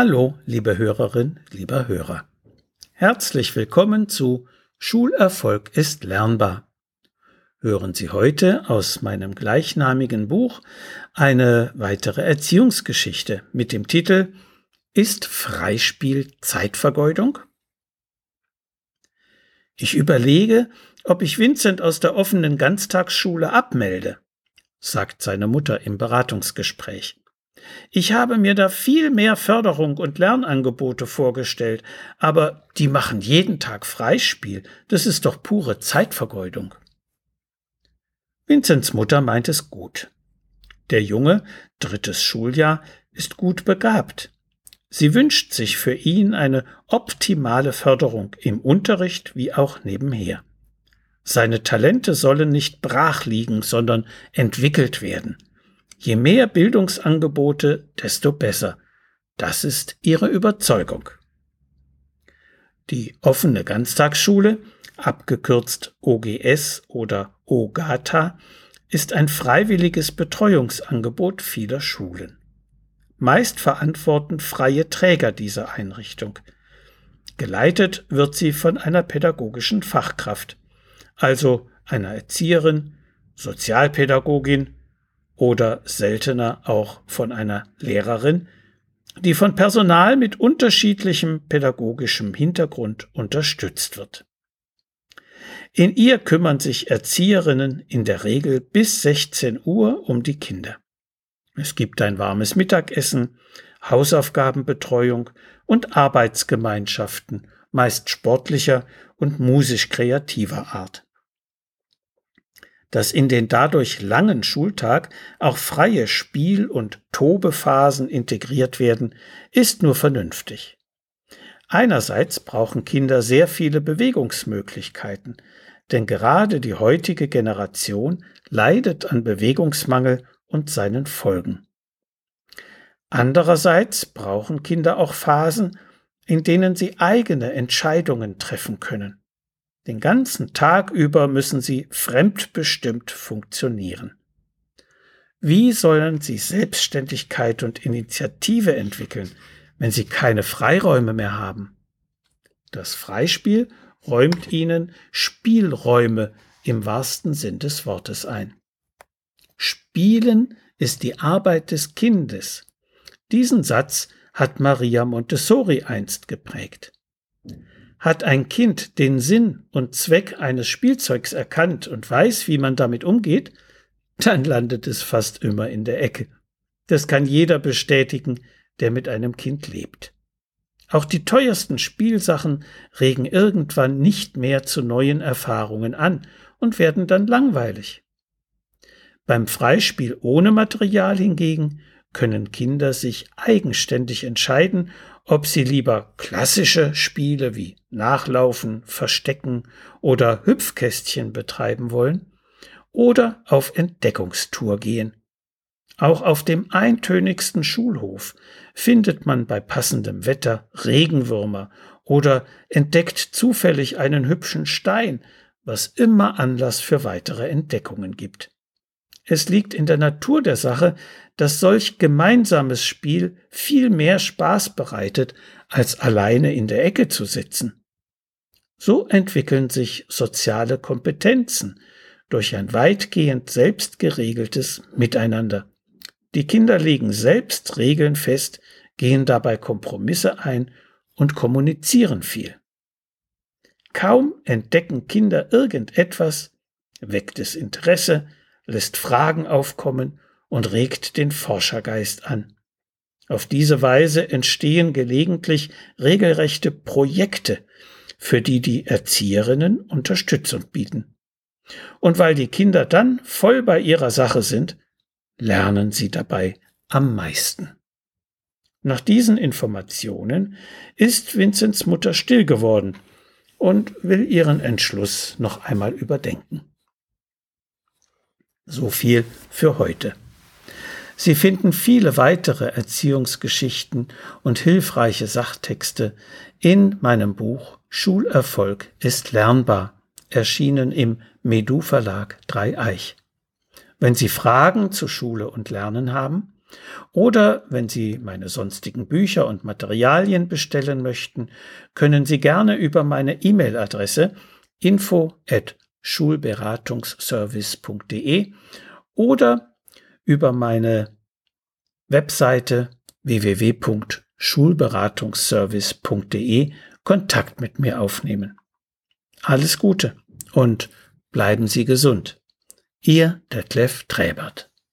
Hallo, liebe Hörerin, lieber Hörer. Herzlich willkommen zu Schulerfolg ist lernbar. Hören Sie heute aus meinem gleichnamigen Buch eine weitere Erziehungsgeschichte mit dem Titel Ist Freispiel Zeitvergeudung? Ich überlege, ob ich Vincent aus der offenen Ganztagsschule abmelde, sagt seine Mutter im Beratungsgespräch. Ich habe mir da viel mehr Förderung und Lernangebote vorgestellt, aber die machen jeden Tag Freispiel. Das ist doch pure Zeitvergeudung. Vinzents Mutter meint es gut. Der Junge, drittes Schuljahr, ist gut begabt. Sie wünscht sich für ihn eine optimale Förderung im Unterricht wie auch nebenher. Seine Talente sollen nicht brach liegen, sondern entwickelt werden. Je mehr Bildungsangebote, desto besser. Das ist ihre Überzeugung. Die offene Ganztagsschule, abgekürzt OGS oder OGATA, ist ein freiwilliges Betreuungsangebot vieler Schulen. Meist verantworten freie Träger diese Einrichtung. Geleitet wird sie von einer pädagogischen Fachkraft, also einer Erzieherin, Sozialpädagogin oder seltener auch von einer Lehrerin, die von Personal mit unterschiedlichem pädagogischem Hintergrund unterstützt wird. In ihr kümmern sich Erzieherinnen in der Regel bis 16 Uhr um die Kinder. Es gibt ein warmes Mittagessen, Hausaufgabenbetreuung und Arbeitsgemeinschaften, meist sportlicher und musisch kreativer Art dass in den dadurch langen Schultag auch freie Spiel- und Tobephasen integriert werden, ist nur vernünftig. Einerseits brauchen Kinder sehr viele Bewegungsmöglichkeiten, denn gerade die heutige Generation leidet an Bewegungsmangel und seinen Folgen. Andererseits brauchen Kinder auch Phasen, in denen sie eigene Entscheidungen treffen können. Den ganzen Tag über müssen sie fremdbestimmt funktionieren. Wie sollen sie Selbstständigkeit und Initiative entwickeln, wenn sie keine Freiräume mehr haben? Das Freispiel räumt ihnen Spielräume im wahrsten Sinn des Wortes ein. Spielen ist die Arbeit des Kindes. Diesen Satz hat Maria Montessori einst geprägt. Hat ein Kind den Sinn und Zweck eines Spielzeugs erkannt und weiß, wie man damit umgeht, dann landet es fast immer in der Ecke. Das kann jeder bestätigen, der mit einem Kind lebt. Auch die teuersten Spielsachen regen irgendwann nicht mehr zu neuen Erfahrungen an und werden dann langweilig. Beim Freispiel ohne Material hingegen können Kinder sich eigenständig entscheiden, ob sie lieber klassische Spiele wie Nachlaufen, Verstecken oder Hüpfkästchen betreiben wollen oder auf Entdeckungstour gehen. Auch auf dem eintönigsten Schulhof findet man bei passendem Wetter Regenwürmer oder entdeckt zufällig einen hübschen Stein, was immer Anlass für weitere Entdeckungen gibt. Es liegt in der Natur der Sache, dass solch gemeinsames Spiel viel mehr Spaß bereitet, als alleine in der Ecke zu sitzen. So entwickeln sich soziale Kompetenzen durch ein weitgehend selbst geregeltes Miteinander. Die Kinder legen selbst Regeln fest, gehen dabei Kompromisse ein und kommunizieren viel. Kaum entdecken Kinder irgendetwas, weckt es Interesse, lässt Fragen aufkommen und regt den Forschergeist an. Auf diese Weise entstehen gelegentlich regelrechte Projekte, für die die Erzieherinnen Unterstützung bieten. Und weil die Kinder dann voll bei ihrer Sache sind, lernen sie dabei am meisten. Nach diesen Informationen ist Vinzents Mutter still geworden und will ihren Entschluss noch einmal überdenken. So viel für heute. Sie finden viele weitere Erziehungsgeschichten und hilfreiche Sachtexte in meinem Buch Schulerfolg ist lernbar, erschienen im Medu Verlag Dreieich. Wenn Sie Fragen zu Schule und Lernen haben, Oder wenn Sie meine sonstigen Bücher und Materialien bestellen möchten, können Sie gerne über meine E-Mail-Adresse info at schulberatungsservice.de oder über meine Webseite www.schulberatungsservice.de Kontakt mit mir aufnehmen. Alles Gute und bleiben Sie gesund. Ihr Detlef Träbert.